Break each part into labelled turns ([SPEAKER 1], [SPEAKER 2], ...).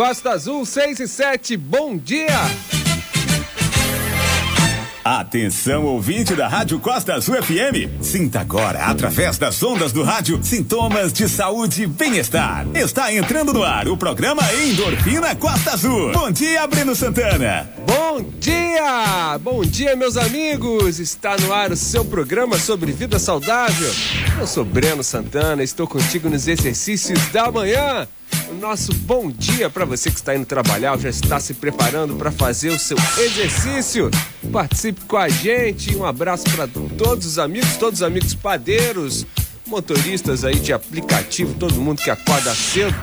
[SPEAKER 1] Costa Azul 6 e 7, bom dia!
[SPEAKER 2] Atenção, ouvinte da Rádio Costa Azul FM. Sinta agora, através das ondas do rádio, sintomas de saúde e bem-estar. Está entrando no ar o programa Endorfina Costa Azul. Bom dia, Breno Santana.
[SPEAKER 1] Bom dia! Bom dia, meus amigos! Está no ar o seu programa sobre vida saudável. Eu sou Breno Santana, estou contigo nos exercícios da manhã o nosso bom dia para você que está indo trabalhar, já está se preparando para fazer o seu exercício. Participe com a gente. Um abraço para todos os amigos, todos os amigos padeiros, motoristas aí de aplicativo, todo mundo que acorda cedo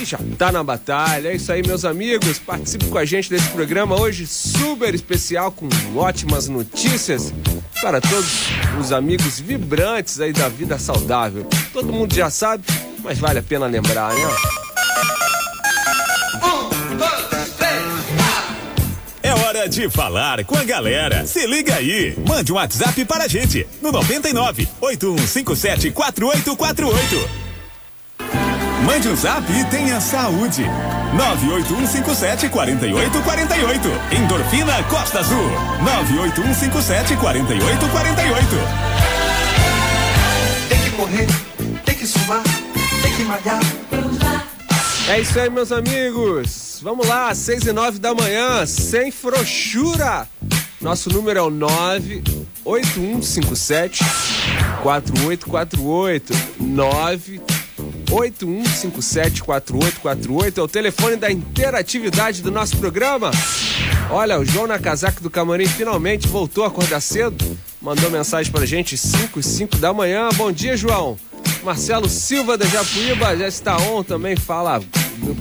[SPEAKER 1] e já tá na batalha. É isso aí, meus amigos. Participe com a gente desse programa hoje super especial com ótimas notícias para todos os amigos vibrantes aí da vida saudável. Todo mundo já sabe, mas vale a pena lembrar, né?
[SPEAKER 2] Hora de falar com a galera. Se liga aí. Mande um WhatsApp para a gente no 99 8157 4848. Mande um zap e tenha saúde. 98157 4848. Endorfina Costa Azul. 98157 4848.
[SPEAKER 3] Tem que correr, tem que suar, tem que malhar.
[SPEAKER 1] É isso aí, meus amigos. Vamos lá, 6 e 9 da manhã, sem frouxura. Nosso número é o 98157 4848 98157 4848 é o telefone da interatividade do nosso programa. Olha, o João Nakazaki do Camarim finalmente voltou a acordar cedo. Mandou mensagem pra gente 5 e 5 da manhã. Bom dia, João. Marcelo Silva da Japuíba já está on também, fala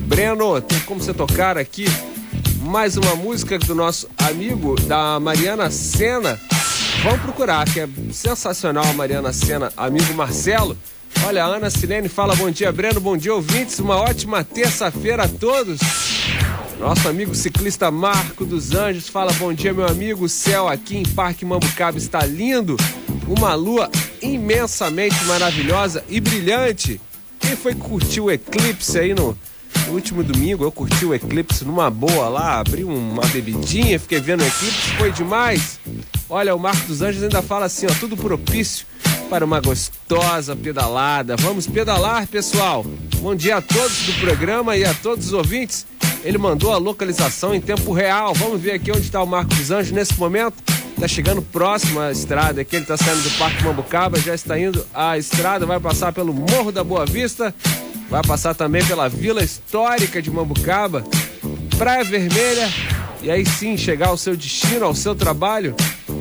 [SPEAKER 1] Breno, tem como você tocar aqui mais uma música do nosso amigo da Mariana Sena. Vamos procurar, que é sensacional a Mariana Sena, amigo Marcelo. Olha, Ana Silene fala bom dia, Breno, bom dia, ouvintes. Uma ótima terça-feira a todos. Nosso amigo ciclista Marco dos Anjos fala bom dia, meu amigo. O céu aqui em Parque Mambucaba está lindo. Uma lua imensamente maravilhosa e brilhante. Quem foi curtir o eclipse aí no, no último domingo? Eu curti o eclipse numa boa lá, abri uma bebidinha, fiquei vendo o eclipse, foi demais. Olha, o Marco dos Anjos ainda fala assim, ó, tudo propício para uma gostosa pedalada. Vamos pedalar, pessoal. Bom dia a todos do programa e a todos os ouvintes. Ele mandou a localização em tempo real. Vamos ver aqui onde está o Marco dos Anjos nesse momento. Tá chegando próximo à estrada aqui, ele tá saindo do Parque Mambucaba, já está indo à estrada, vai passar pelo Morro da Boa Vista, vai passar também pela Vila Histórica de Mambucaba, Praia Vermelha, e aí sim chegar ao seu destino, ao seu trabalho,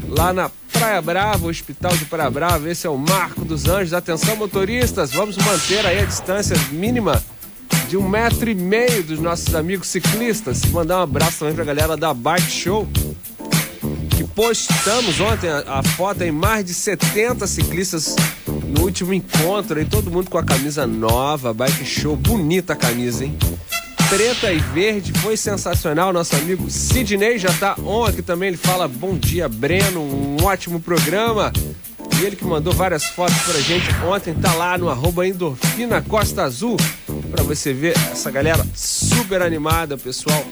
[SPEAKER 1] lá na Praia Brava, Hospital de Praia Brava. Esse é o Marco dos Anjos. Atenção, motoristas, vamos manter aí a distância mínima de um metro e meio dos nossos amigos ciclistas. Mandar um abraço também pra galera da Bike Show postamos ontem a, a foto em mais de 70 ciclistas no último encontro e todo mundo com a camisa nova, bike show, bonita a camisa, hein? Preta e verde, foi sensacional. Nosso amigo Sidney já tá on aqui também. Ele fala bom dia, Breno, um ótimo programa. E ele que mandou várias fotos pra gente ontem, tá lá no arroba Endorfina Costa Azul, pra você ver essa galera super animada, pessoal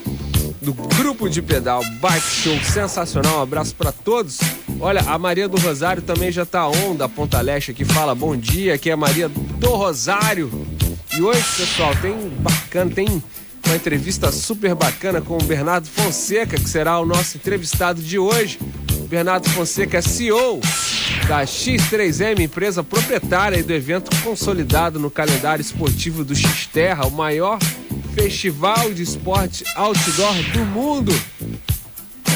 [SPEAKER 1] do grupo de pedal Bike Show sensacional. Um abraço para todos. Olha, a Maria do Rosário também já tá on da Ponta Leste aqui, fala bom dia, aqui é a Maria do Rosário. E hoje, pessoal, tem bacana, tem uma entrevista super bacana com o Bernardo Fonseca, que será o nosso entrevistado de hoje. Bernardo Fonseca é CEO da X3M, empresa proprietária do evento consolidado no calendário esportivo do X-Terra, o maior festival de esporte outdoor do mundo.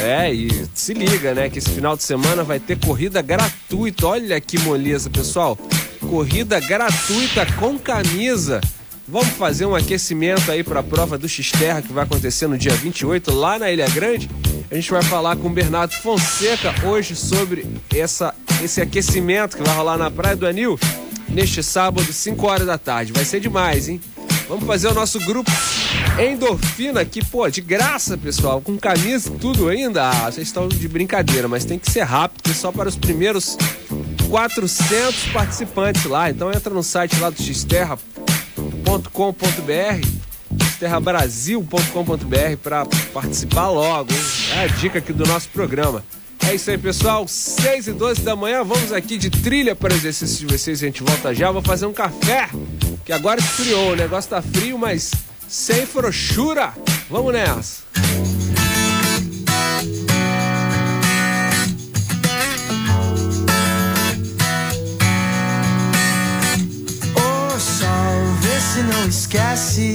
[SPEAKER 1] É, e se liga, né, que esse final de semana vai ter corrida gratuita. Olha que moleza, pessoal. Corrida gratuita com camisa. Vamos fazer um aquecimento aí para a prova do X-Terra que vai acontecer no dia 28 lá na Ilha Grande. A gente vai falar com o Bernardo Fonseca hoje sobre essa, esse aquecimento que vai rolar na Praia do Anil neste sábado, 5 horas da tarde. Vai ser demais, hein? Vamos fazer o nosso grupo Endorfina aqui, pô, de graça, pessoal, com camisa e tudo ainda. Ah, vocês estão de brincadeira, mas tem que ser rápido, só para os primeiros 400 participantes lá. Então entra no site lá do xterra.com.br, terrabrasil.com.br para participar logo. Hein? É a dica aqui do nosso programa. É isso aí, pessoal. 6 e 12 da manhã, vamos aqui de trilha para exercício de vocês. A gente volta já. Vou fazer um café, que agora esfriou. O negócio tá frio, mas sem frouxura. Vamos nessa.
[SPEAKER 4] O sol, vê se não esquece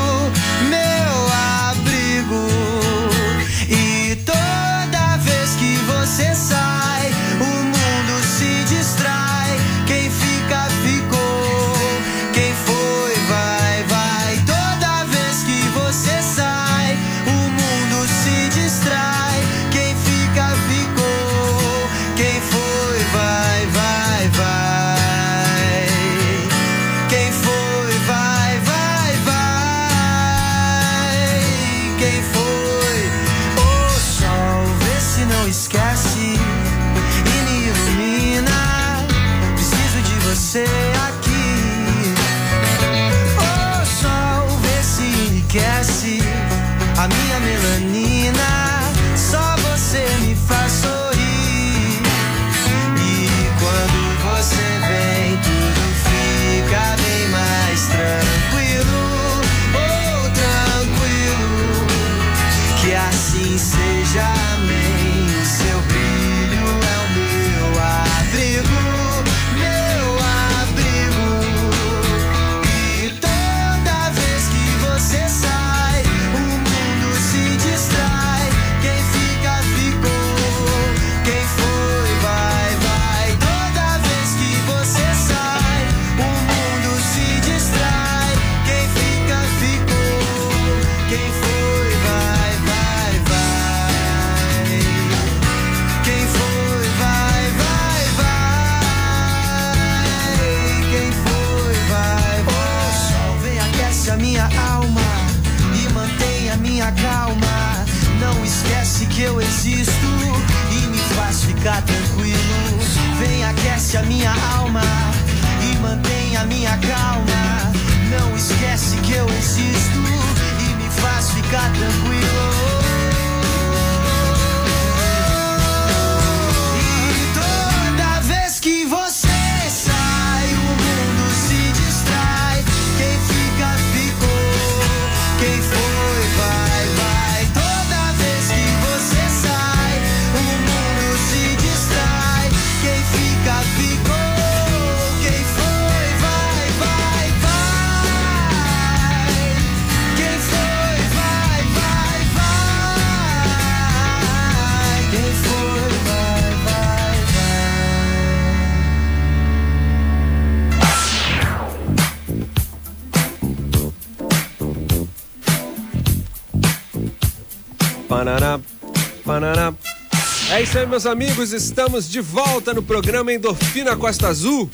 [SPEAKER 1] aí, meus amigos. Estamos de volta no programa Endorfina Costa Azul.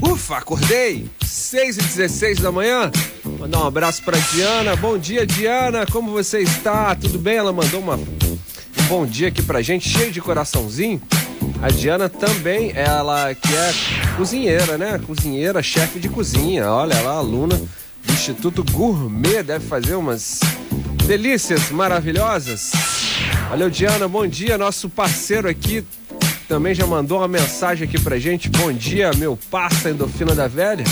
[SPEAKER 1] Ufa, acordei. 6 e 16 da manhã. Mandar um abraço pra Diana. Bom dia, Diana. Como você está? Tudo bem? Ela mandou uma, um bom dia aqui pra gente, cheio de coraçãozinho. A Diana também, ela que é cozinheira, né? Cozinheira, chefe de cozinha. Olha ela, aluna do Instituto Gourmet, deve fazer umas delícias maravilhosas. Valeu, Diana, bom dia. Nosso parceiro aqui também já mandou uma mensagem aqui pra gente. Bom dia, meu parça endorfina da velha.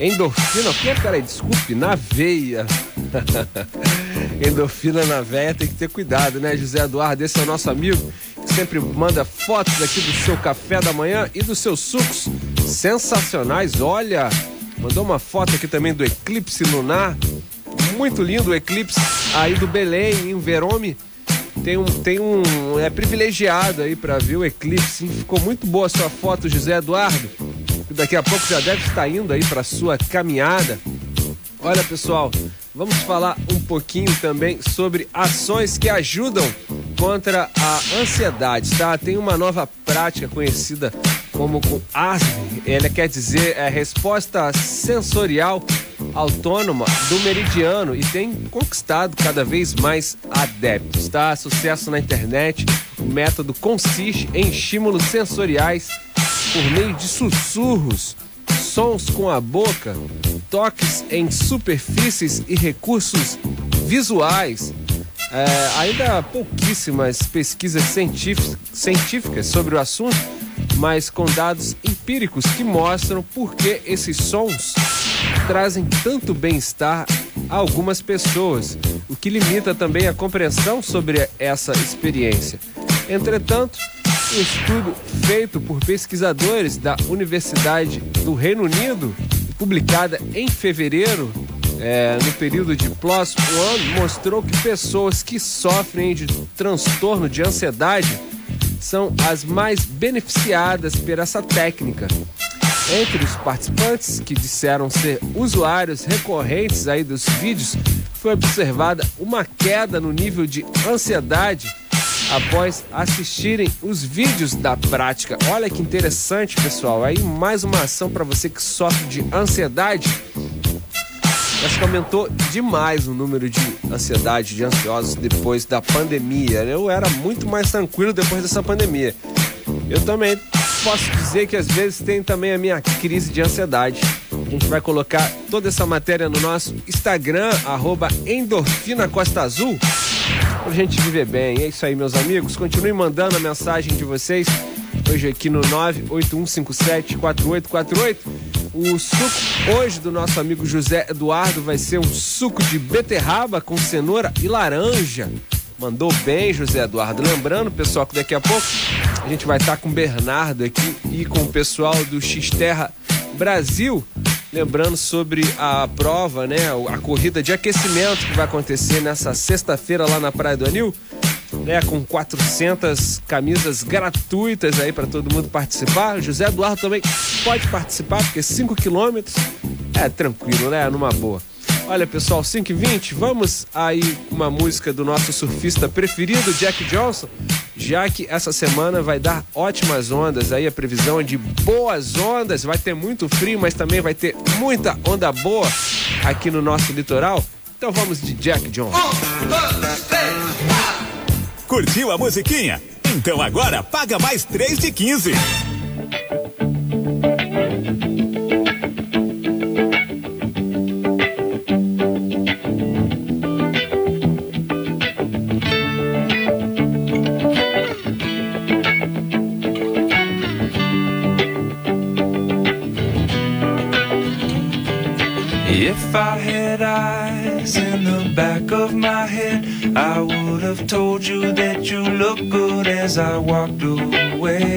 [SPEAKER 1] Endorfina, o que? Peraí, desculpe, na veia. endorfina na veia tem que ter cuidado, né, José Eduardo? Esse é o nosso amigo que sempre manda fotos aqui do seu café da manhã e dos seus sucos sensacionais. Olha, mandou uma foto aqui também do eclipse lunar. Muito lindo o eclipse aí do Belém, em Verome. Tem um, tem um. É privilegiado aí pra ver o eclipse. Ficou muito boa a sua foto, José Eduardo. Daqui a pouco já deve estar indo aí pra sua caminhada. Olha, pessoal, vamos falar um pouquinho também sobre ações que ajudam contra a ansiedade, tá? Tem uma nova prática conhecida como com ela quer dizer é resposta sensorial autônoma do meridiano e tem conquistado cada vez mais adeptos, tá? Sucesso na internet. O método consiste em estímulos sensoriais por meio de sussurros sons com a boca, toques em superfícies e recursos visuais. É, ainda há pouquíssimas pesquisas científicas sobre o assunto, mas com dados empíricos que mostram por que esses sons trazem tanto bem-estar a algumas pessoas, o que limita também a compreensão sobre essa experiência. Entretanto, um estudo feito por pesquisadores da Universidade do Reino Unido, publicada em fevereiro, é, no período de PLOS One, mostrou que pessoas que sofrem de transtorno de ansiedade são as mais beneficiadas por essa técnica. Entre os participantes que disseram ser usuários recorrentes aí dos vídeos, foi observada uma queda no nível de ansiedade após assistirem os vídeos da prática. Olha que interessante, pessoal. Aí mais uma ação para você que sofre de ansiedade. Acho que aumentou demais o número de ansiedade, de ansiosos depois da pandemia. Eu era muito mais tranquilo depois dessa pandemia. Eu também posso dizer que às vezes tem também a minha crise de ansiedade. A gente vai colocar toda essa matéria no nosso Instagram, arroba Endorfina Costa Azul pra gente viver bem. É isso aí, meus amigos. Continue mandando a mensagem de vocês. Hoje aqui no 981574848. O suco hoje do nosso amigo José Eduardo vai ser um suco de beterraba com cenoura e laranja. Mandou bem, José Eduardo. Lembrando, pessoal, que daqui a pouco a gente vai estar com o Bernardo aqui e com o pessoal do X-Terra Brasil Lembrando sobre a prova, né, a corrida de aquecimento que vai acontecer nessa sexta-feira lá na Praia do Anil, né, com 400 camisas gratuitas aí para todo mundo participar. José Eduardo também pode participar, porque 5 quilômetros é tranquilo, né, numa boa. Olha pessoal, 5 e 20 vamos aí uma música do nosso surfista preferido, Jack Johnson, já que essa semana vai dar ótimas ondas, aí a previsão é de boas ondas, vai ter muito frio, mas também vai ter muita onda boa aqui no nosso litoral. Então vamos de Jack Johnson. Um, dois, três,
[SPEAKER 2] Curtiu a musiquinha? Então agora paga mais 3 de 15.
[SPEAKER 5] If I had eyes in the back of my head, I would have told you that you look good as I walked away.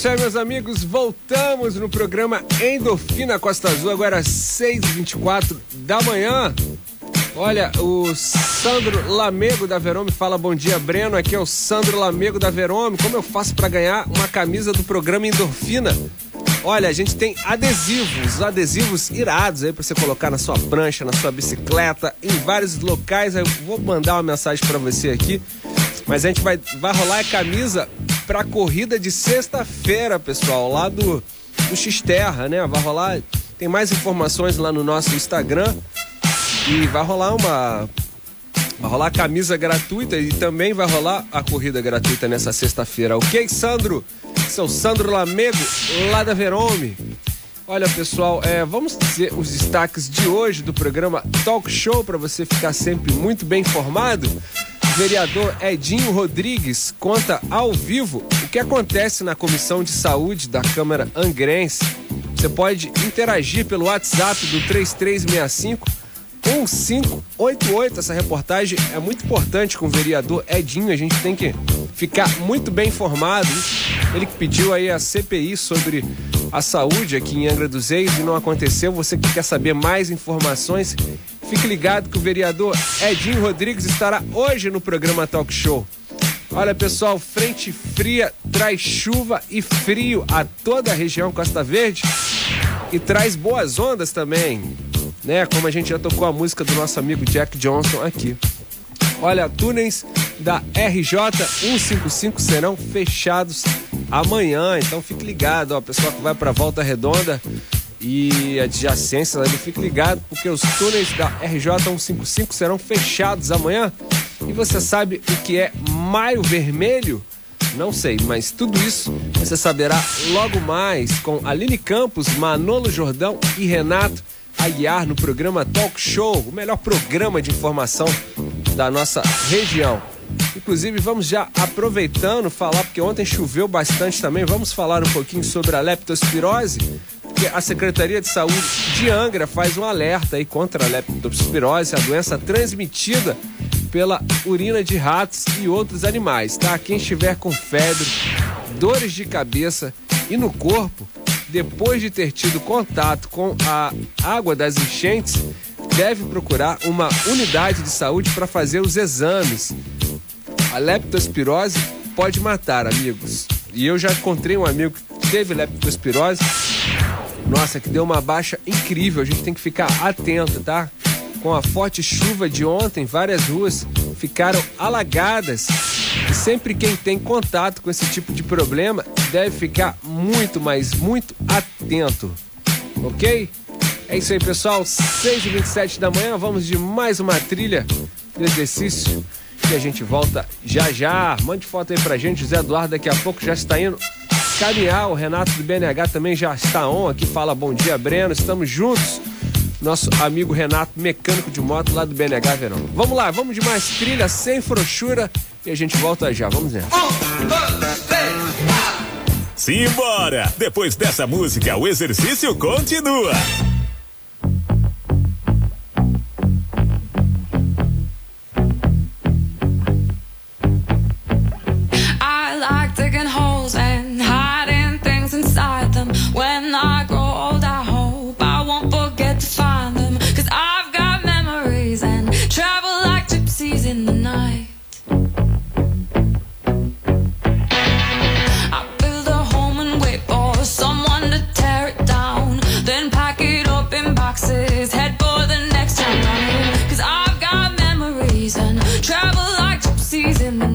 [SPEAKER 1] Isso aí, meus amigos. Voltamos no programa Endorfina Costa Azul, agora às 6h24 da manhã. Olha, o Sandro Lamego da Verome fala bom dia, Breno. Aqui é o Sandro Lamego da Verome. Como eu faço para ganhar uma camisa do programa Endorfina? Olha, a gente tem adesivos, adesivos irados aí para você colocar na sua prancha, na sua bicicleta, em vários locais. Eu vou mandar uma mensagem para você aqui. Mas a gente vai, vai rolar a camisa para a corrida de sexta-feira, pessoal, lá do, do X-Terra, né? Vai rolar. Tem mais informações lá no nosso Instagram. E vai rolar uma. Vai rolar camisa gratuita e também vai rolar a corrida gratuita nessa sexta-feira. Ok, Sandro? Sou Sandro Lamego, lá da Verome. Olha, pessoal, é, vamos dizer os destaques de hoje do programa Talk Show para você ficar sempre muito bem informado. Vereador Edinho Rodrigues conta ao vivo o que acontece na Comissão de Saúde da Câmara Angrense. Você pode interagir pelo WhatsApp do 3365 1588. Essa reportagem é muito importante com o vereador Edinho. A gente tem que ficar muito bem informado. Ele que pediu aí a CPI sobre a saúde aqui em Angra dos Reis e não aconteceu. Você que quer saber mais informações, fique ligado que o vereador Edinho Rodrigues estará hoje no programa Talk Show. Olha pessoal, frente fria traz chuva e frio a toda a região Costa Verde e traz boas ondas também né? Como a gente já tocou a música do nosso amigo Jack Johnson aqui. Olha, túneis da RJ 155 serão fechados amanhã, então fique ligado, ó, pessoal que vai para Volta Redonda e adjacência ali, fique ligado porque os túneis da RJ 155 serão fechados amanhã. E você sabe o que é Maio Vermelho? Não sei, mas tudo isso você saberá logo mais com Aline Campos, Manolo Jordão e Renato Aguiar no programa Talk Show, o melhor programa de informação da nossa região. Inclusive, vamos já aproveitando falar, porque ontem choveu bastante também, vamos falar um pouquinho sobre a leptospirose, porque a Secretaria de Saúde de Angra faz um alerta aí contra a leptospirose, a doença transmitida pela urina de ratos e outros animais, tá? Quem estiver com febre, dores de cabeça e no corpo, depois de ter tido contato com a água das enchentes, deve procurar uma unidade de saúde para fazer os exames. A leptospirose pode matar, amigos. E eu já encontrei um amigo que teve leptospirose. Nossa, que deu uma baixa incrível. A gente tem que ficar atento, tá? Com a forte chuva de ontem, várias ruas ficaram alagadas e sempre quem tem contato com esse tipo de problema deve ficar muito, mas muito atento. Ok? É isso aí, pessoal. 6h27 da manhã, vamos de mais uma trilha de exercício. E a gente volta já já. Mande foto aí pra gente. José Eduardo daqui a pouco já está indo caminhar. O Renato do BNH também já está on aqui. Fala bom dia, Breno. Estamos juntos nosso amigo Renato, mecânico de moto lá do BNH Verão. Vamos lá, vamos de mais trilha sem frouxura e a gente volta já. Vamos nessa. Um, dois, três,
[SPEAKER 6] Simbora! Depois dessa música, o exercício continua.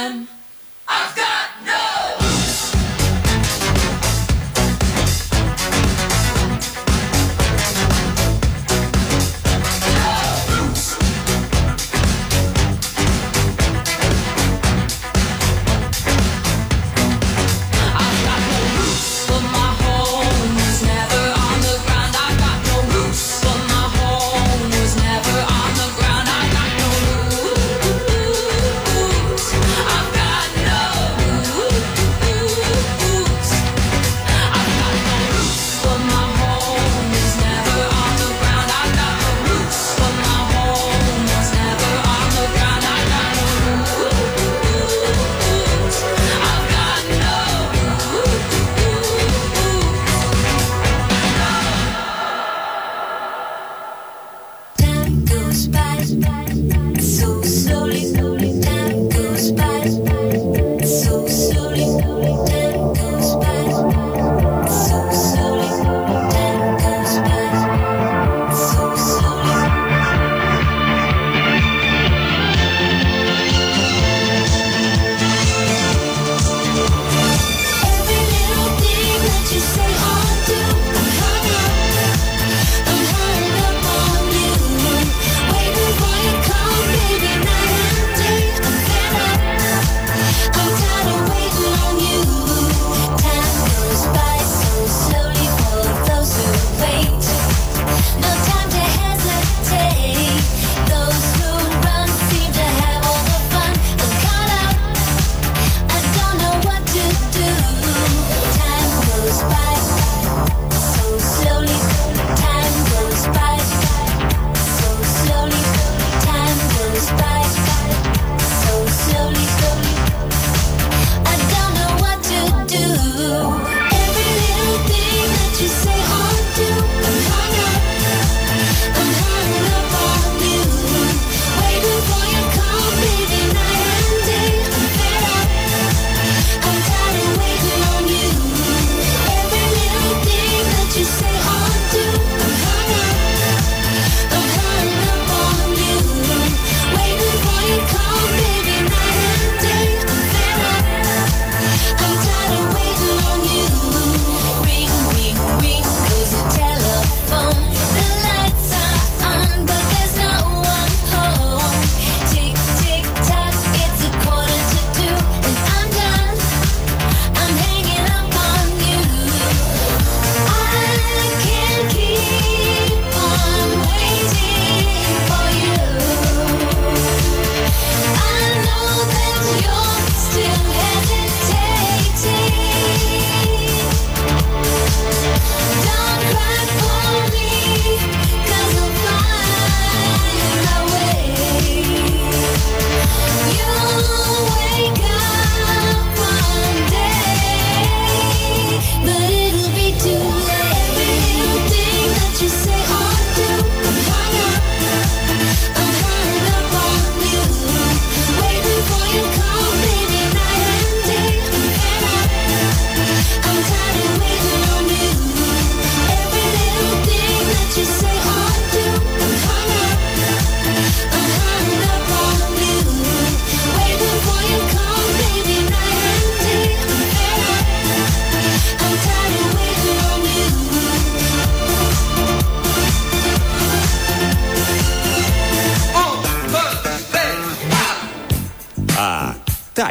[SPEAKER 6] I've got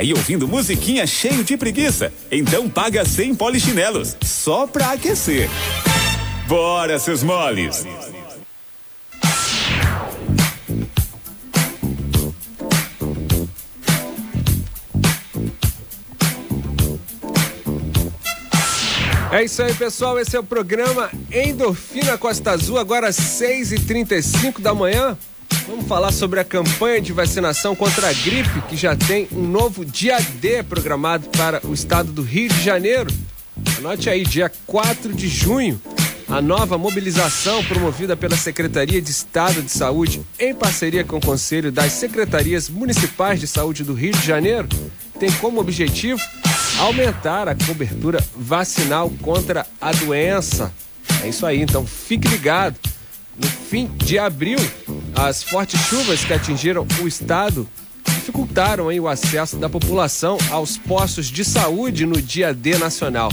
[SPEAKER 2] Aí ouvindo musiquinha cheio de preguiça? Então paga 100 polichinelos, só pra aquecer. Bora, seus moles!
[SPEAKER 1] É isso aí, pessoal. Esse é o programa Endorfina Costa Azul, agora às 6h35 da manhã. Vamos falar sobre a campanha de vacinação contra a gripe, que já tem um novo dia D programado para o estado do Rio de Janeiro. Anote aí, dia 4 de junho, a nova mobilização promovida pela Secretaria de Estado de Saúde, em parceria com o Conselho das Secretarias Municipais de Saúde do Rio de Janeiro, tem como objetivo aumentar a cobertura vacinal contra a doença. É isso aí, então fique ligado. No fim de abril, as fortes chuvas que atingiram o estado dificultaram aí, o acesso da população aos postos de saúde no dia D nacional.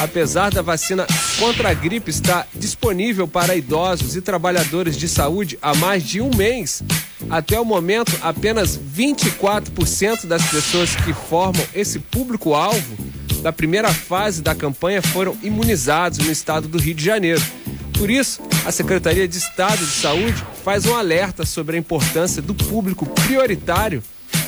[SPEAKER 1] Apesar da vacina contra a gripe estar disponível para idosos e trabalhadores de saúde há mais de um mês, até o momento apenas 24% das pessoas que formam esse público-alvo da primeira fase da campanha foram imunizados no estado do Rio de Janeiro. Por isso, a Secretaria de Estado de Saúde faz um alerta sobre a importância do público prioritário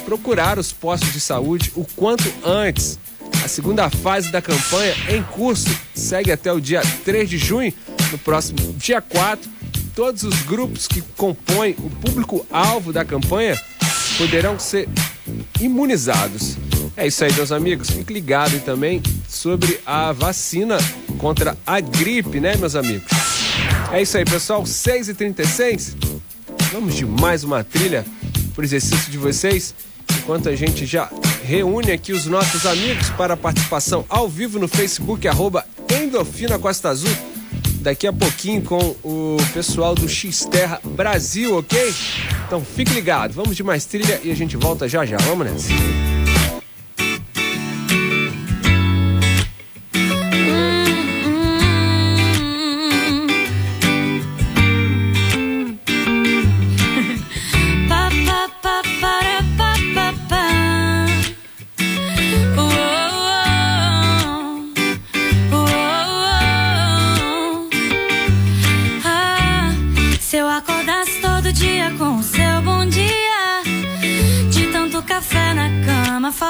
[SPEAKER 1] procurar os postos de saúde o quanto antes. A segunda fase da campanha em curso segue até o dia 3 de junho. No próximo dia 4, todos os grupos que compõem o público-alvo da campanha poderão ser imunizados. É isso aí, meus amigos. Fique ligado também sobre a vacina contra a gripe, né, meus amigos? É isso aí, pessoal. 6h36. Vamos de mais uma trilha por exercício de vocês. Enquanto a gente já reúne aqui os nossos amigos para a participação ao vivo no Facebook, arroba Costa Azul. Daqui a pouquinho com o pessoal do X-Terra Brasil, ok? Então fique ligado, vamos de mais trilha e a gente volta já já. Vamos nessa.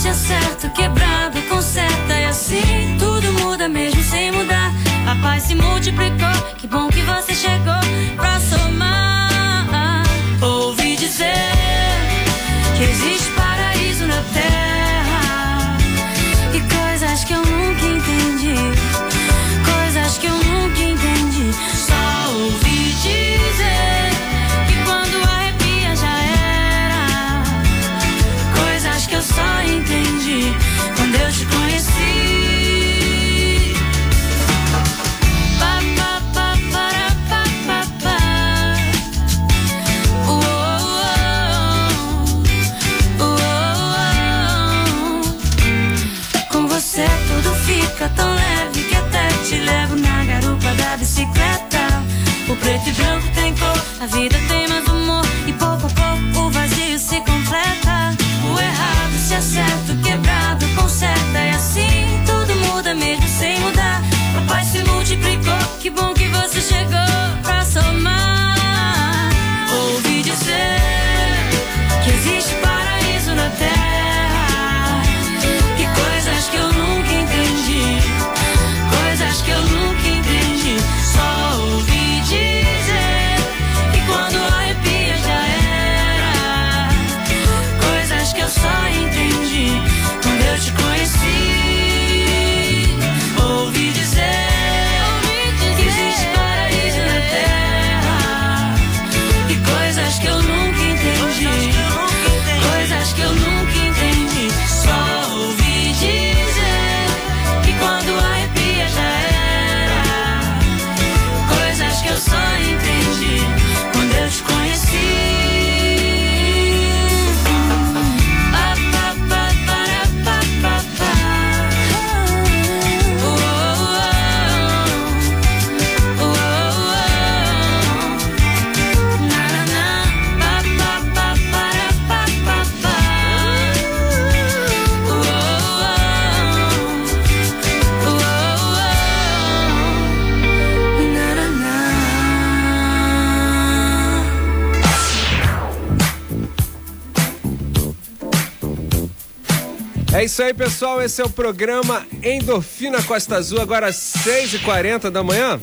[SPEAKER 6] se acerta, quebrado conserta. E assim tudo muda mesmo sem mudar. A paz se multiplicou, que bom que você chegou pra somar. Ouvi dizer que existe fica tão leve que até te levo na garupa da bicicleta. O preto e branco tem cor, a vida tem mais humor. E pouco a pouco o vazio se completa.
[SPEAKER 1] Isso aí, pessoal. Esse é o programa Endorfina Costa Azul, agora às 6h40 da manhã.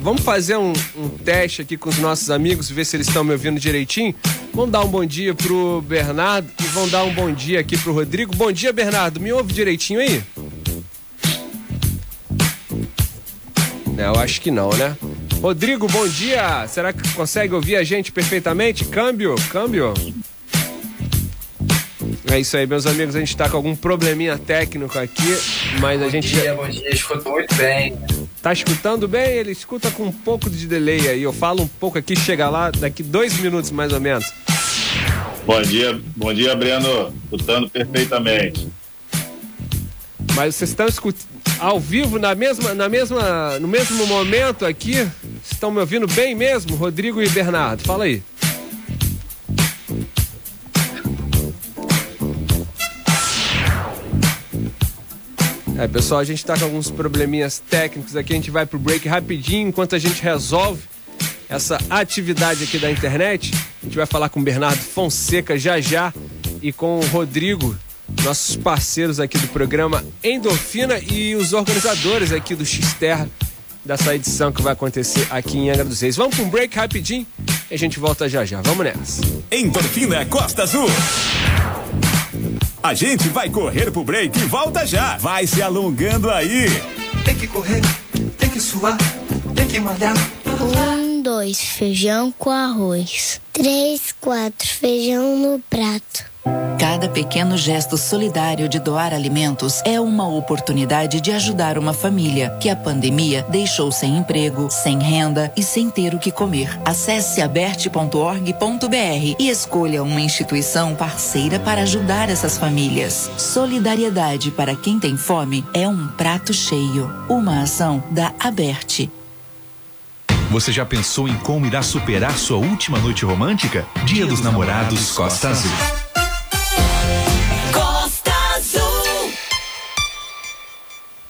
[SPEAKER 1] Vamos fazer um, um teste aqui com os nossos amigos, ver se eles estão me ouvindo direitinho. Vamos dar um bom dia pro Bernardo e vamos dar um bom dia aqui pro Rodrigo. Bom dia, Bernardo. Me ouve direitinho aí? É, eu acho que não, né? Rodrigo, bom dia. Será que consegue ouvir a gente perfeitamente? Câmbio, câmbio. É isso aí, meus amigos. A gente tá com algum probleminha técnico aqui, mas a gente.
[SPEAKER 7] Bom dia, bom dia. Escuto muito bem.
[SPEAKER 1] Tá escutando bem? Ele escuta com um pouco de delay aí. Eu falo um pouco aqui, chega lá daqui dois minutos mais ou menos.
[SPEAKER 8] Bom dia, bom dia, Breno. Escutando perfeitamente.
[SPEAKER 1] Mas vocês estão escutando ao vivo na mesma, na mesma, no mesmo momento aqui? Estão me ouvindo bem mesmo, Rodrigo e Bernardo? Fala aí. É, pessoal, a gente tá com alguns probleminhas técnicos aqui. A gente vai pro break rapidinho enquanto a gente resolve essa atividade aqui da internet. A gente vai falar com o Bernardo Fonseca já já e com o Rodrigo, nossos parceiros aqui do programa Endorfina e os organizadores aqui do X-Terra dessa edição que vai acontecer aqui em Angra dos Reis. Vamos um break rapidinho e a gente volta já já. Vamos nessa.
[SPEAKER 2] Endorfina Costa Azul. A gente vai correr pro break e volta já. Vai se alongando aí.
[SPEAKER 3] Tem que correr, tem que suar, tem que malhar.
[SPEAKER 9] Um, dois, feijão com arroz. Três, quatro, feijão no prato.
[SPEAKER 10] Cada pequeno gesto solidário de doar alimentos é uma oportunidade de ajudar uma família que a pandemia deixou sem emprego, sem renda e sem ter o que comer. Acesse aberte.org.br e escolha uma instituição parceira para ajudar essas famílias. Solidariedade para quem tem fome é um prato cheio. Uma ação da Aberte.
[SPEAKER 11] Você já pensou em como irá superar sua última noite romântica? Dia dos Namorados Costa Azul.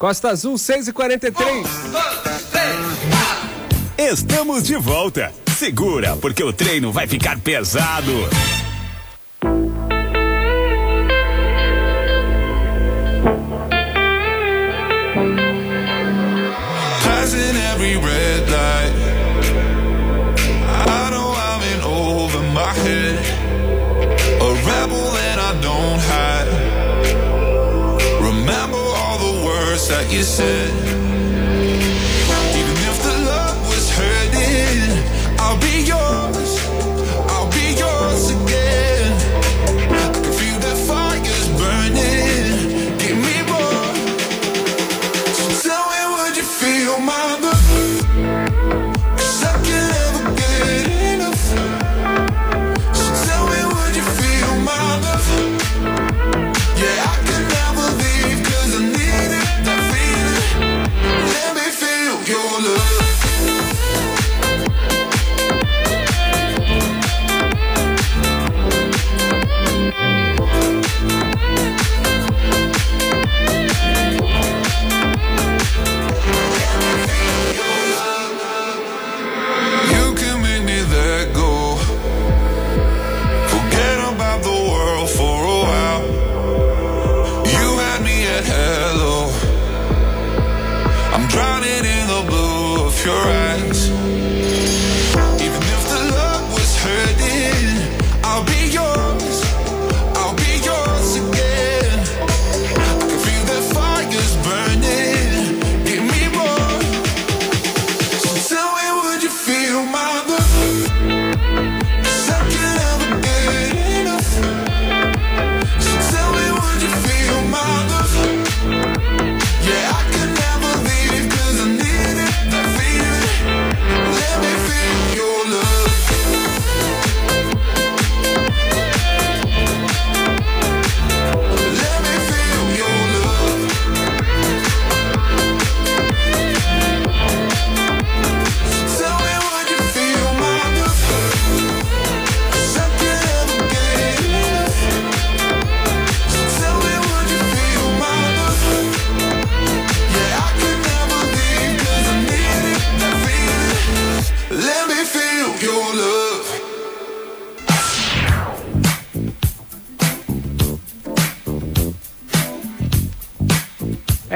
[SPEAKER 12] Costa Azul
[SPEAKER 1] 6h43.
[SPEAKER 2] Estamos de volta. Segura, porque o treino vai ficar pesado.
[SPEAKER 5] like you said. Your.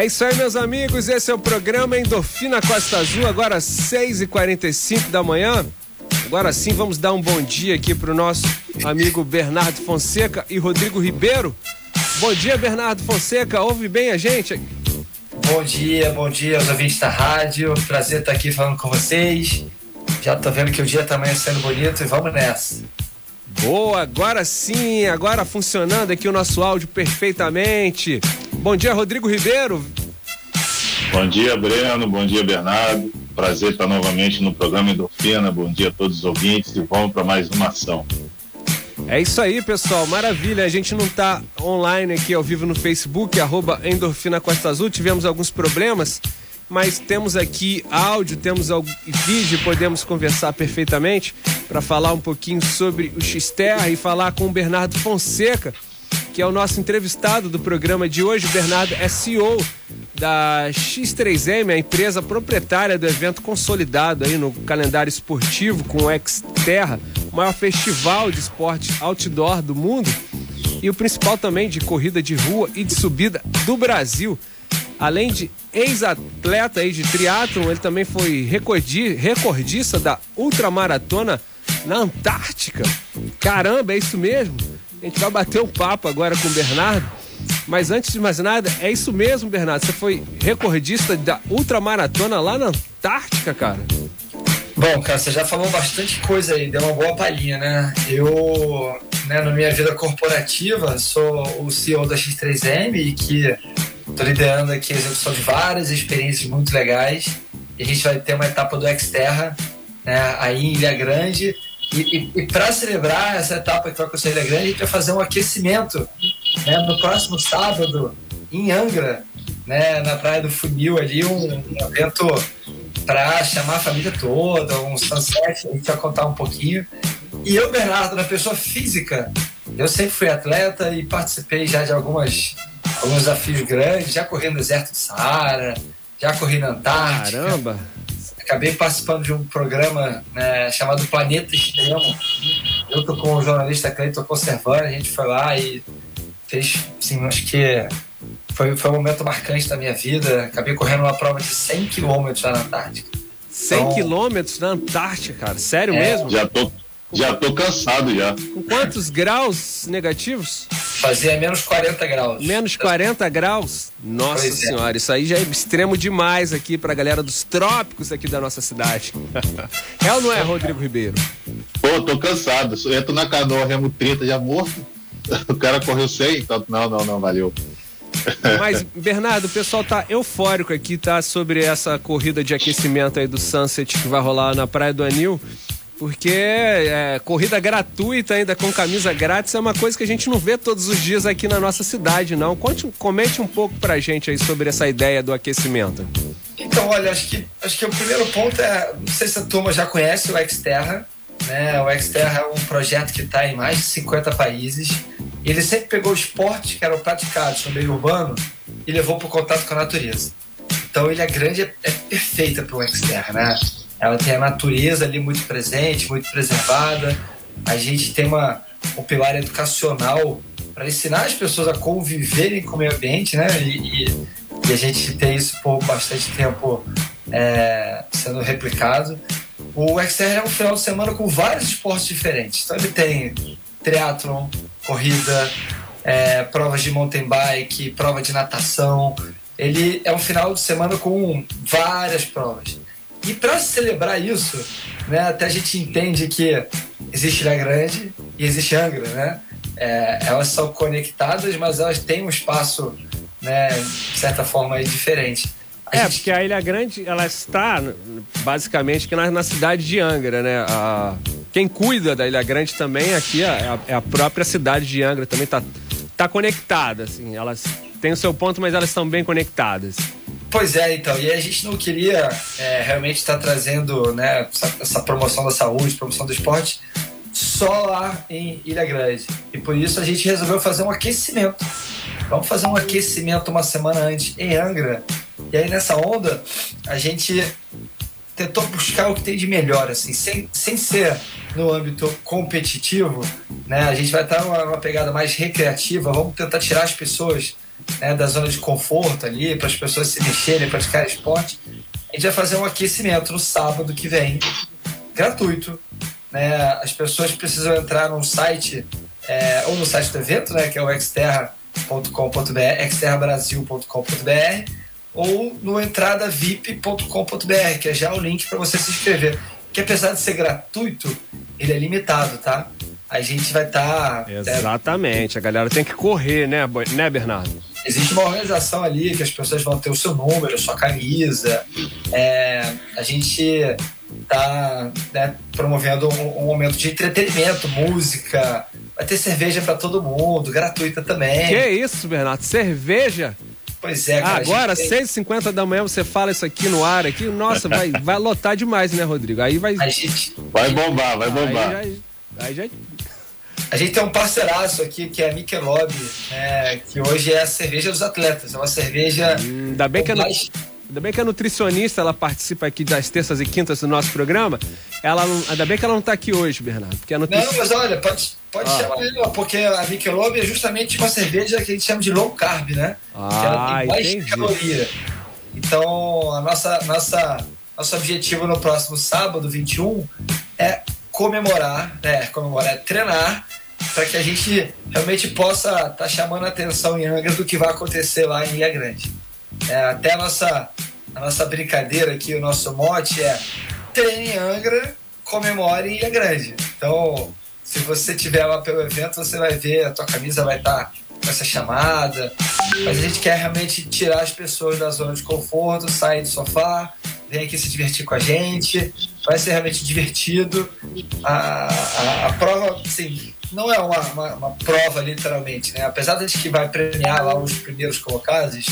[SPEAKER 1] É isso aí, meus amigos. Esse é o programa Endorfina Costa Azul, agora 6h45 da manhã. Agora sim, vamos dar um bom dia aqui pro nosso amigo Bernardo Fonseca e Rodrigo Ribeiro. Bom dia, Bernardo Fonseca. Ouve bem a gente?
[SPEAKER 7] Bom dia, bom dia aos ouvintes da rádio. Prazer estar aqui falando com vocês. Já tô vendo que o dia tá amanhecendo bonito e vamos nessa.
[SPEAKER 1] Boa, agora sim, agora funcionando aqui o nosso áudio perfeitamente. Bom dia, Rodrigo Ribeiro.
[SPEAKER 8] Bom dia, Breno. Bom dia, Bernardo. Prazer estar novamente no programa Endorfina. Bom dia a todos os ouvintes e vamos para mais uma ação.
[SPEAKER 1] É isso aí, pessoal. Maravilha. A gente não tá online aqui ao vivo no Facebook, arroba Endorfina Costa Azul. Tivemos alguns problemas, mas temos aqui áudio, temos vídeo, podemos conversar perfeitamente para falar um pouquinho sobre o Xterra e falar com o Bernardo Fonseca, que é o nosso entrevistado do programa de hoje. O Bernardo é CEO da X3M, a empresa proprietária do evento consolidado aí no calendário esportivo com o Xterra, o maior festival de esporte outdoor do mundo e o principal também de corrida de rua e de subida do Brasil. Além de ex-atleta aí de triatlon, ele também foi recordi- recordista da ultramaratona na Antártica. Caramba, é isso mesmo? Gente vai bater um papo agora com o Bernardo. Mas antes de mais nada, é isso mesmo, Bernardo? Você foi recordista da ultramaratona lá na Antártica, cara?
[SPEAKER 7] Bom, cara, você já falou bastante coisa aí, deu uma boa palhinha, né? Eu, né, na minha vida corporativa, sou o CEO da X3M e que tô liderando aqui a execução de várias experiências muito legais. E a gente vai ter uma etapa do Xterra, né, aí em Ilha Grande. E, e, e para celebrar essa etapa que vai Ilha Grande, a gente vai fazer um aquecimento né, no próximo sábado em Angra, né, na Praia do Funil ali, um, um evento para chamar a família toda, um sunset, a gente vai contar um pouquinho. E eu, Bernardo, na pessoa física, eu sempre fui atleta e participei já de algumas, alguns desafios grandes, já corri no deserto do Saara, já corri na Antártica.
[SPEAKER 1] Caramba!
[SPEAKER 7] Acabei participando de um programa né, chamado Planeta Extremo. Eu tô com o jornalista Cleiton Conservando, a gente foi lá e fez, assim, acho que foi, foi um momento marcante da minha vida. Acabei correndo uma prova de 100 quilômetros lá na Antártica.
[SPEAKER 1] 100
[SPEAKER 7] Então-
[SPEAKER 1] quilômetros na Antártica, cara. Sério
[SPEAKER 7] É.
[SPEAKER 1] mesmo?
[SPEAKER 8] Já tô, já tô cansado já.
[SPEAKER 1] Com quantos graus negativos?
[SPEAKER 7] Fazia menos 40 graus.
[SPEAKER 1] Menos 40 graus? Nossa
[SPEAKER 7] Pois é.
[SPEAKER 1] senhora, isso aí já é extremo demais aqui pra galera dos trópicos aqui da nossa cidade. é ou não é, Rodrigo Ribeiro?
[SPEAKER 8] Pô, tô cansado. Eu entro na canoa, remo 30 já morto. O cara correu 100, então não, não, não, valeu.
[SPEAKER 1] Mas, Bernardo, o pessoal tá eufórico aqui, tá? Sobre essa corrida de aquecimento aí do Sunset que vai rolar na Praia do Anil. Porque é, corrida gratuita ainda com camisa grátis é uma coisa que a gente não vê todos os dias aqui na nossa cidade, não. Conte, comente um pouco pra gente aí sobre essa ideia do aquecimento.
[SPEAKER 7] Então, olha, acho que, acho que o primeiro ponto é, não sei se a turma já conhece o Xterra, né? O Xterra é um projeto que está em mais de 50 países. Ele sempre pegou esportes que eram praticados no meio urbano e levou para o contato com a natureza. Então, Ilha Grande é, é perfeita para o Xterra, né? Ela tem a natureza ali muito presente, muito preservada. A gente tem uma, um pilar educacional para ensinar as pessoas a conviverem com o meio ambiente, né? E, e, e a gente tem isso por bastante tempo é, sendo replicado. O XR é um final de semana com vários esportes diferentes. Então ele tem triatlon, corrida, é, provas de mountain bike, prova de natação. Ele é um final de semana com várias provas. E para celebrar isso, né, até a gente entende que existe Ilha Grande e existe Angra, né? É, elas são conectadas, mas elas têm um espaço, né, de certa forma, diferente. A
[SPEAKER 1] É,
[SPEAKER 7] gente-
[SPEAKER 1] porque a Ilha Grande, ela está basicamente na, na cidade de Angra, né? A- quem cuida da Ilha Grande também aqui é a, é a própria cidade de Angra, também tá, tá conectada, assim. Elas têm o seu ponto, mas elas estão bem conectadas.
[SPEAKER 7] Pois é, então. E a gente não queria é, realmente estar trazendo né, essa, essa promoção da saúde, promoção do esporte, só lá em Ilha Grande. E por isso a gente resolveu fazer um aquecimento. Vamos fazer um aquecimento uma semana antes em Angra. E aí nessa onda, a gente tentou buscar o que tem de melhor, assim, sem, sem ser no âmbito competitivo, né? A gente vai estar numa, numa pegada mais recreativa, vamos tentar tirar as pessoas né, da zona de conforto ali, para as pessoas se mexerem, praticarem esporte, a gente vai fazer um aquecimento no sábado que vem, gratuito. Né? As pessoas precisam entrar no site, é, ou no site do evento, né, que é o exterra.com.br, exterrabrasil.com.br, ou no entradavip.com.br, que é já o link para você se inscrever. Que apesar de ser gratuito, ele é limitado, tá? A gente vai estar. Tá,
[SPEAKER 1] Exatamente, a galera tem que correr, né, né Bernardo?
[SPEAKER 7] Existe uma organização ali que as pessoas vão ter o seu número, a sua camisa. É, a gente está promovendo um, um momento de entretenimento, música. Vai ter cerveja para todo mundo, gratuita também.
[SPEAKER 1] Que isso, Bernardo? Cerveja?
[SPEAKER 7] Pois é, cara.
[SPEAKER 1] Agora,
[SPEAKER 7] gente tem-
[SPEAKER 1] 6h50 da manhã, você fala isso aqui no ar aqui, nossa, vai, vai lotar demais, né, Rodrigo? Aí vai.
[SPEAKER 7] A gente,
[SPEAKER 8] Vai bombar, vai bombar.
[SPEAKER 1] Aí já, aí já
[SPEAKER 7] a gente tem um parceiraço aqui que é a Michelob, né, que hoje é a cerveja dos atletas. É uma cerveja.
[SPEAKER 1] Ainda bem que é no- Ainda bem que a nutricionista ela participa aqui das terças e quintas do nosso programa. Ela não- ainda bem que ela não está aqui hoje, Bernardo. Porque a
[SPEAKER 7] Não,
[SPEAKER 1] nutricionista.
[SPEAKER 7] mas olha, pode, pode
[SPEAKER 1] Ah.
[SPEAKER 7] chamar ele, ó, porque a Michelob é justamente uma cerveja que a gente chama de low carb, né? que ela
[SPEAKER 1] Ah,
[SPEAKER 7] tem mais
[SPEAKER 1] entendi.
[SPEAKER 7] caloria. Então, a nossa, nossa, nosso objetivo no próximo sábado, 21, é comemorar, né? Comemorar, é treinar para que a gente realmente possa estar chamando a atenção em Angra do que vai acontecer lá em Ilha Grande. É, até a nossa, a nossa brincadeira aqui, o nosso mote é treine em Angra, comemore em Ilha Grande. Então, se você estiver lá pelo evento, você vai ver, a tua camisa vai estar com essa chamada. Mas a gente quer realmente tirar as pessoas da zona de conforto, sair do sofá, vem aqui se divertir com a gente. Vai ser realmente divertido. A, a, a prova, assim, não é uma, uma, uma prova literalmente, né? Apesar gente que vai premiar lá os primeiros colocados,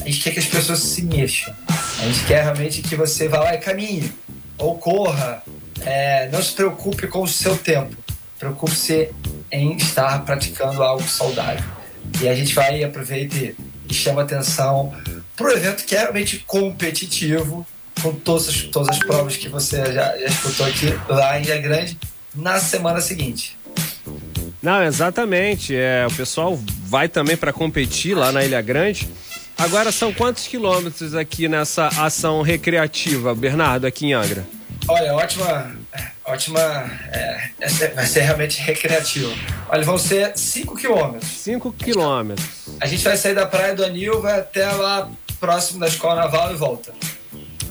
[SPEAKER 7] a gente quer que as pessoas se mexam. A gente quer realmente que você vá lá e caminhe, ou corra. É, não se preocupe com o seu tempo. Preocupe-se em estar praticando algo saudável. E a gente vai aproveita e chama atenção para o evento que é realmente competitivo, com todas as, todas as provas que você já, já escutou aqui lá em Ilha Grande, na semana seguinte.
[SPEAKER 1] Não, exatamente. É, o pessoal vai também para competir lá na Ilha Grande. Agora são quantos quilômetros aqui nessa ação recreativa, Bernardo, aqui em Angra?
[SPEAKER 7] Olha, ótima, ótima, é, essa vai ser realmente recreativo. Olha, vão ser 5 quilômetros.
[SPEAKER 1] 5 quilômetros.
[SPEAKER 7] A gente vai sair da praia do Anil, vai até lá próximo da escola naval e volta.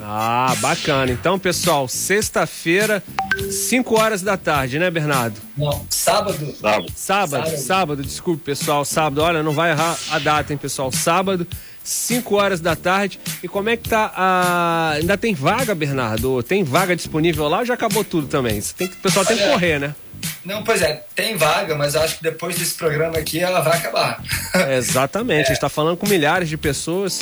[SPEAKER 1] Ah, bacana. Então, pessoal, sexta-feira, 5 horas da tarde, né, Bernardo?
[SPEAKER 7] Não, sábado.
[SPEAKER 8] Sábado.
[SPEAKER 1] Sábado, sábado,
[SPEAKER 7] Sábado.
[SPEAKER 1] desculpe, pessoal. Sábado, olha, não vai errar a data, hein, pessoal. Sábado, 5 horas da tarde. E como é que tá a. Ainda tem vaga, Bernardo? Tem vaga disponível lá ou já acabou tudo também? Tem. O pessoal tem que correr, né?
[SPEAKER 7] Não, pois é, tem vaga, mas eu acho que depois desse programa aqui ela vai acabar.
[SPEAKER 1] Exatamente, a gente está falando com milhares de pessoas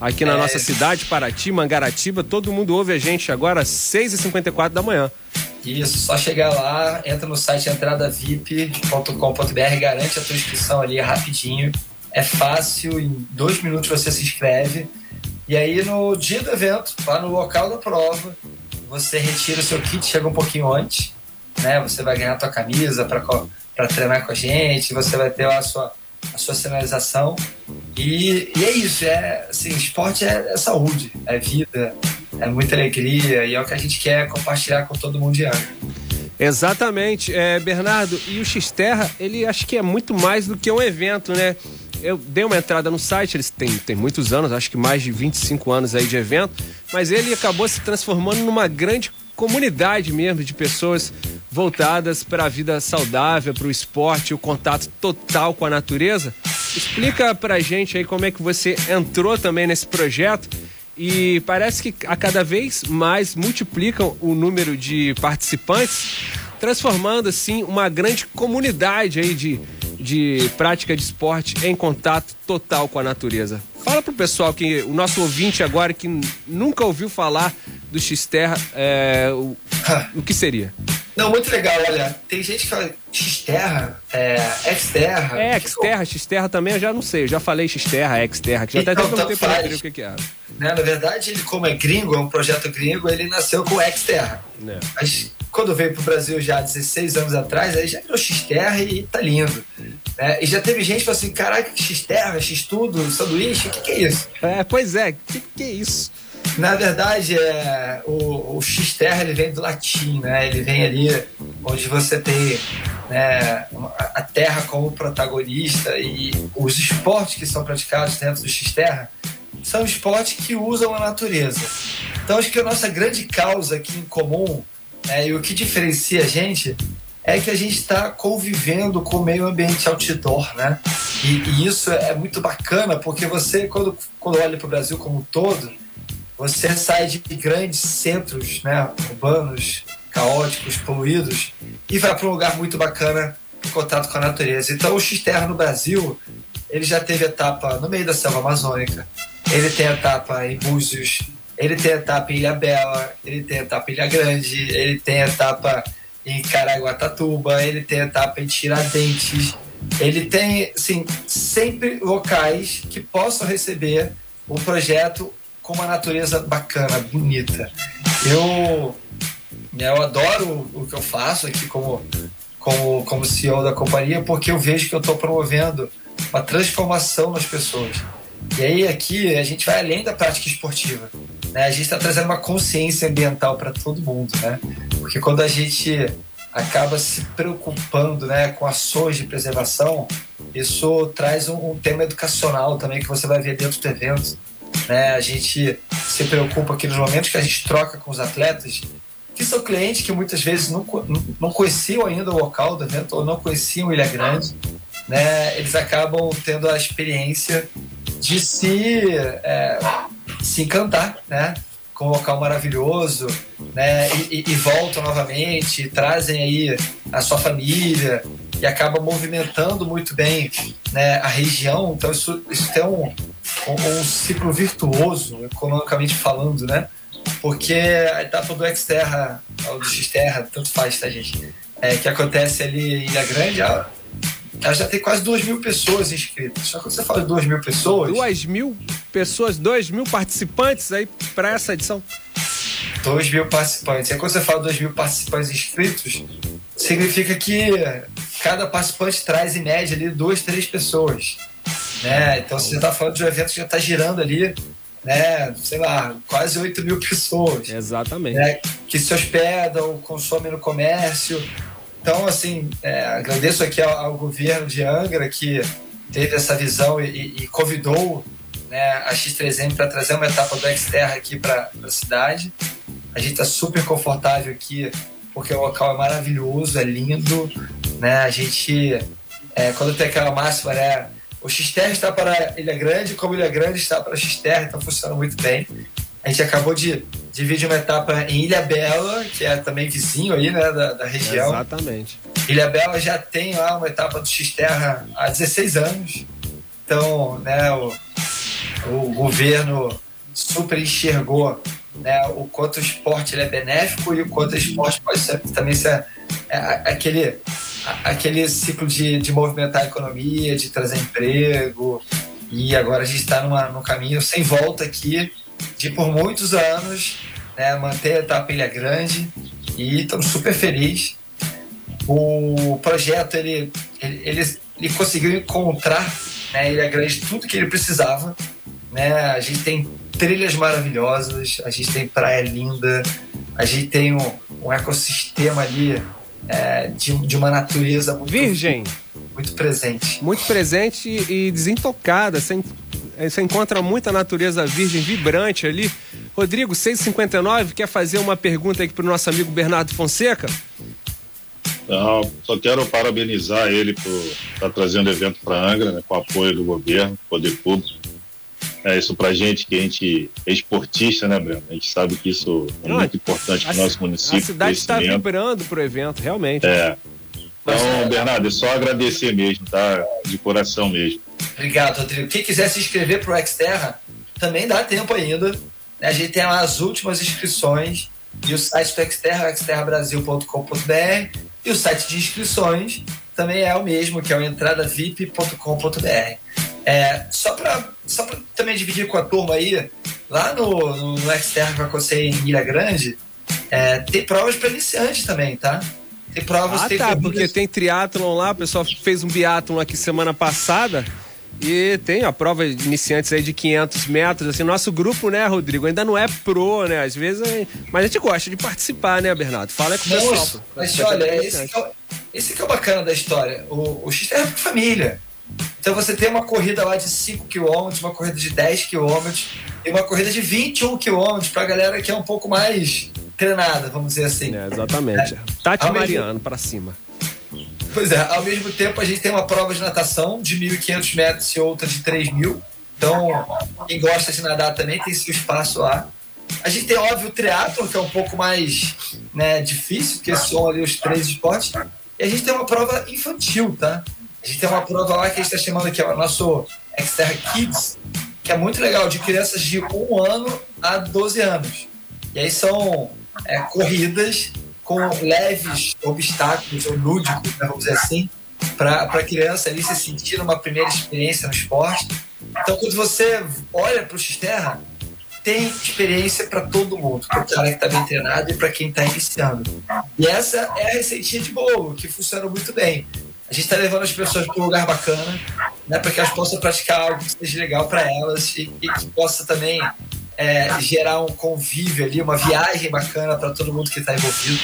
[SPEAKER 1] aqui na
[SPEAKER 7] É.
[SPEAKER 1] nossa cidade, Paraty, Mangaratiba. Todo mundo ouve a gente agora às 6h54 da manhã.
[SPEAKER 7] Isso, só chegar lá, entra no site entradavip.com.br, garante a tua inscrição ali é rapidinho. É fácil, em dois minutos você se inscreve. E aí no dia do evento, lá no local da prova, você retira o seu kit, chega um pouquinho antes, né? Você vai ganhar a tua camisa para treinar com a gente, você vai ter a sua, a sua sinalização. E, e é isso, é assim, esporte é, é saúde, é vida, é muita alegria e é o que a gente quer compartilhar com todo mundo ano.
[SPEAKER 1] Exatamente, é, Bernardo. E o Xterra, ele acho que é muito mais do que um evento, né? Eu dei uma entrada no site, eles têm, têm muitos anos, acho que mais de 25 anos aí de evento, mas ele acabou se transformando numa grande comunidade mesmo de pessoas voltadas para a vida saudável, para o esporte, o contato total com a natureza. Explica pra gente aí como é que você entrou também nesse projeto e parece que a cada vez mais multiplicam o número de participantes, transformando assim uma grande comunidade aí de, de prática de esporte em contato total com a natureza. Fala pro pessoal que o nosso ouvinte agora que nunca ouviu falar do X-Terra, é, o, o que seria?
[SPEAKER 7] Não, muito legal, olha, tem gente que fala X-Terra, é, X-Terra.
[SPEAKER 1] É, X-Terra, X-Terra também eu já não sei, eu já falei X-Terra, X-Terra, que já até
[SPEAKER 7] Então,
[SPEAKER 1] perguntei
[SPEAKER 7] tanto
[SPEAKER 1] pra
[SPEAKER 7] faz.
[SPEAKER 1] ele o que que era.
[SPEAKER 7] Né? Na verdade, ele, como é gringo, é um projeto gringo, ele nasceu com X-Terra.
[SPEAKER 1] né?
[SPEAKER 7] Mas quando veio pro Brasil já há 16 anos atrás, aí já virou X-Terra e tá lindo. né? E já teve gente que falou assim: caraca, X-terra, X-tudo, sanduíche, o que, que é isso?
[SPEAKER 1] É, pois é, o que, que é isso?
[SPEAKER 7] Na verdade, é, o, o X-terra ele vem do latim, né? Ele vem ali onde você tem né, a terra como protagonista e os esportes que são praticados dentro do X-terra são esportes que usam a natureza. Então, acho que a nossa grande causa aqui em comum né, e o que diferencia a gente é que a gente está convivendo com o meio ambiente outdoor, né? E, e, isso é muito bacana porque você, quando, quando olha para o Brasil como um todo, você sai de grandes centros né, urbanos, caóticos, poluídos, e vai para um lugar muito bacana em contato com a natureza. Então, o X-Terra no Brasil, ele já teve etapa no meio da selva amazônica, ele tem etapa em Búzios, ele tem etapa em Ilha Bela, ele tem etapa em Ilha Grande, ele tem etapa em Caraguatatuba, ele tem etapa em Tiradentes, ele tem, assim, sempre locais que possam receber um projeto com uma natureza bacana, bonita. Eu, eu adoro o que eu faço aqui como, como, como CEO da companhia, porque eu vejo que eu estou promovendo uma transformação nas pessoas. E aí aqui a gente vai além da prática esportiva. Né? A gente está trazendo uma consciência ambiental para todo mundo, né? Porque quando a gente acaba se preocupando né, com ações de preservação, isso traz um, um tema educacional também que você vai ver dentro do evento. Né? A gente se preocupa aqui nos momentos que a gente troca com os atletas, que são clientes que muitas vezes não, não conheciam ainda o local do evento ou não conheciam Ilha Grande. Né? Eles acabam tendo a experiência de se, é, se encantar, né? com um local maravilhoso, né? E, e, e, voltam novamente, trazem aí a sua família e acaba movimentando muito bem né, a região. Então isso, isso tem um, um, um ciclo virtuoso, economicamente falando, né? Porque a etapa do Xterra, ou do Xterra, tanto faz, tá, gente? É, que acontece ali em Ilha Grande, ela, ela já tem quase duas mil pessoas inscritas. Só que quando você fala de duas mil pessoas.
[SPEAKER 1] Duas mil pessoas, dois mil participantes aí para essa edição?
[SPEAKER 7] Dois mil participantes. E quando você fala dois mil participantes inscritos, significa que cada participante traz em média ali duas, três pessoas. Né? Então você está falando de um evento que já está girando ali, né? sei lá, quase 8 mil pessoas.
[SPEAKER 1] Exatamente.
[SPEAKER 7] Né? Que se hospedam, consomem no comércio. Então, assim, é, agradeço aqui ao, ao, governo de Angra que teve essa visão e, e convidou né, a X3M para trazer uma etapa do Xterra aqui para a cidade. A gente está super confortável aqui porque o local é maravilhoso, é lindo, né? A gente, é, quando tem aquela máxima, né? O Xterra está para Ilha Grande, como Ilha Grande está para Xterra, então funciona muito bem. A gente acabou de dividir uma etapa em Ilha Bela, que é também vizinho aí, né, da, da região.
[SPEAKER 1] Exatamente.
[SPEAKER 7] Ilha Bela já tem lá uma etapa do Xterra há 16 anos. Então, né, o, o governo super enxergou né, o quanto o esporte é benéfico e o quanto o esporte pode ser, também ser é, aquele, aquele ciclo de, de movimentar a economia, de trazer emprego. E agora a gente está num caminho sem volta aqui, de por muitos anos né, manter a etapa Ilha Grande e estamos super felizes. O projeto ele, ele, ele, ele conseguiu encontrar né, Ilha Grande tudo que ele precisava né? A gente tem trilhas maravilhosas, a gente tem praia linda, a gente tem um, um ecossistema ali é, de, de, uma natureza muito,
[SPEAKER 1] virgem,
[SPEAKER 7] muito presente,
[SPEAKER 1] muito presente e, desintocada. Você, você encontra muita natureza virgem, vibrante ali. Rodrigo, 659, quer fazer uma pergunta aqui para o nosso amigo Bernardo Fonseca?
[SPEAKER 8] Não, só quero parabenizar ele por estar tá trazendo evento para Angra, né, com apoio do governo, poder público. É isso pra gente, que a gente é esportista, né, Breno? A gente sabe que isso é Não, muito importante para o nosso município. A
[SPEAKER 1] cidade está vibrando pro evento, realmente.
[SPEAKER 8] É. Então, Bernardo, é só agradecer mesmo, tá? De coração mesmo.
[SPEAKER 7] Obrigado, Rodrigo. Quem quiser se inscrever pro Xterra, também dá tempo ainda. A gente tem lá as últimas inscrições e o site do Xterra, xterrabrasil.com.br e o site de inscrições também é o mesmo, que é o entradavip.com.br. É, só para só também dividir com a turma aí, lá no, no, no Externo que eu aconselhei em Ilha Grande, é, tem provas para iniciantes também, tá? Tem provas,
[SPEAKER 1] Ah,
[SPEAKER 7] tem
[SPEAKER 1] tá,
[SPEAKER 7] corridas.
[SPEAKER 1] porque tem triatlon lá, o pessoal fez um biatlon aqui semana passada e tem a prova de iniciantes aí de 500 metros, assim, nosso grupo, né, Rodrigo, ainda não é pro, né, às vezes, é- mas a gente gosta de participar, né, Bernardo? Fala com o pessoal.
[SPEAKER 7] mas olha, esse que, é o, esse que é o bacana da história. O, o X é família. Então você tem uma corrida lá de 5 km, uma corrida de 10 km e uma corrida de 21 km pra galera que é um pouco mais treinada, vamos dizer assim.
[SPEAKER 1] É, exatamente. Tati
[SPEAKER 7] Ao mesmo-
[SPEAKER 1] Mariano pra cima.
[SPEAKER 7] Pois é, ao mesmo tempo a gente tem uma prova de natação de 1.500 metros e outra de 3.000. Então, quem gosta de nadar também tem seu espaço lá. A gente tem, óbvio, o triatlo, que é um pouco mais né, difícil, porque são ali os três esportes. E a gente tem uma prova infantil, tá? A gente tem uma prova lá que a gente está chamando é o nosso Xterra Kids, que é muito legal, de crianças de 1 ano a 12 anos. E aí são é, corridas com leves obstáculos ou lúdicos, né, vamos dizer assim, para a criança ali se sentir uma primeira experiência no esporte. Então, quando você olha para o Xterra, tem experiência para todo mundo, para o cara que está bem treinado e para quem está iniciando. E essa é a receitinha de bolo, que funciona muito bem. A gente está levando as pessoas para um lugar bacana, né, para que elas possam praticar algo que seja legal para elas e, e que possa também é, gerar um convívio ali, uma viagem bacana para todo mundo que está envolvido.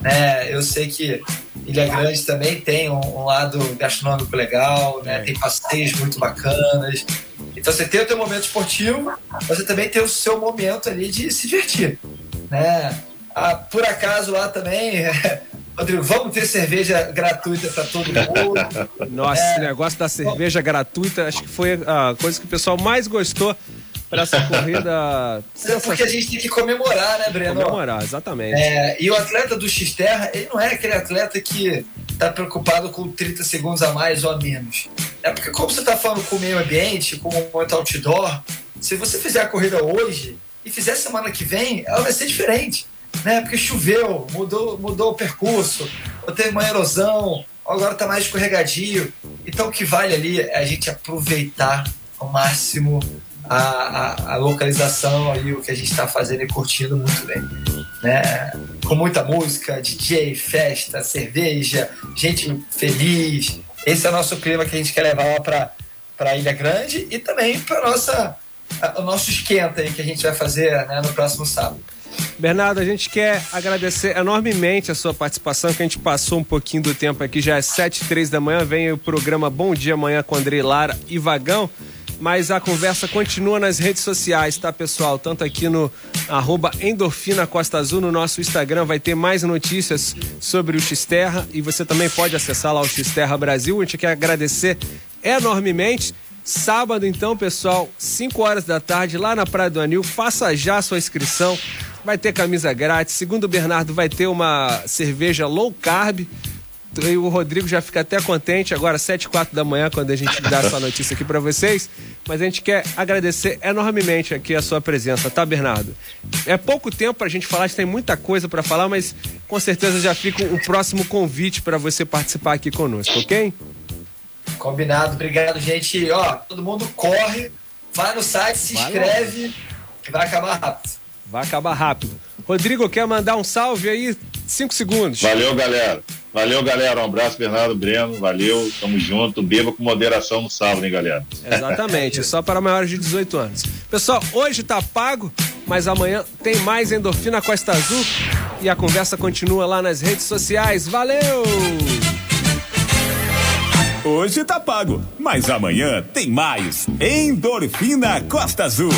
[SPEAKER 7] Né? Eu sei que Ilha Grande também tem um, um lado gastronômico legal, né? tem passeios muito bacanas. Então você tem o teu momento esportivo, mas você também tem o seu momento ali de se divertir. Né? Ah, por acaso lá também, Rodrigo, vamos ter cerveja gratuita para todo mundo.
[SPEAKER 1] Nossa,
[SPEAKER 7] É.
[SPEAKER 1] esse negócio da cerveja gratuita, acho que foi a coisa que o pessoal mais gostou para essa corrida.
[SPEAKER 7] É porque a gente tem que comemorar, né, Breno?
[SPEAKER 1] Comemorar, exatamente.
[SPEAKER 7] É, e o atleta do X-Terra, ele não é aquele atleta que está preocupado com 30 segundos a mais ou a menos. É porque, como você está falando com o meio ambiente, com o momento outdoor, se você fizer a corrida hoje e fizer semana que vem, ela vai ser diferente. Né? Porque choveu, mudou, mudou o percurso, ou teve uma erosão, agora está mais escorregadio. Então, o que vale ali é a gente aproveitar ao máximo a, a, a localização ali, o que a gente está fazendo e curtindo muito bem. Né? Com muita música, DJ, festa, cerveja, gente feliz. Esse é o nosso clima que a gente quer levar lá para para Ilha Grande e também para nossa a- o nosso esquenta aí que a gente vai fazer né, no próximo sábado.
[SPEAKER 1] Bernardo, a gente quer agradecer enormemente a sua participação, que a gente passou um pouquinho do tempo aqui, já é 7 e 3 da manhã, vem o programa Bom Dia Amanhã com Andrei Lara e Vagão, mas a conversa continua nas redes sociais, tá, pessoal? Tanto aqui no arroba Endorfina Costa Azul, no nosso Instagram, vai ter mais notícias sobre o Xterra e você também pode acessar lá o Xterra Brasil. A gente quer agradecer enormemente. Sábado, então, pessoal, 5 horas da tarde, lá na Praia do Anil, faça já a sua inscrição. Vai ter camisa grátis. Segundo o Bernardo, vai ter uma cerveja low carb. E o Rodrigo já fica até contente agora, 7 e 4 da manhã, quando a gente dá essa notícia aqui para vocês. Mas a gente quer agradecer enormemente aqui a sua presença, tá, Bernardo? É pouco tempo pra gente falar, a gente tem muita coisa para falar, mas com certeza já fica o próximo convite para você participar aqui conosco, ok?
[SPEAKER 7] Combinado, obrigado, gente. Ó, todo mundo corre, vai no site, se
[SPEAKER 1] Vai
[SPEAKER 7] inscreve, que vai acabar rápido.
[SPEAKER 1] Vai acabar rápido. Rodrigo, quer mandar um salve aí? Cinco segundos.
[SPEAKER 8] Valeu, galera. Valeu, galera. Um abraço, Bernardo Breno. Valeu, tamo junto. Beba com moderação no sábado, hein, galera?
[SPEAKER 1] Exatamente, só para maiores de 18 anos. Pessoal, hoje tá pago, mas amanhã tem mais Endorfina Costa Azul e a conversa continua lá nas redes sociais. Valeu!
[SPEAKER 2] Hoje tá pago, mas amanhã tem mais. Endorfina Costa Azul.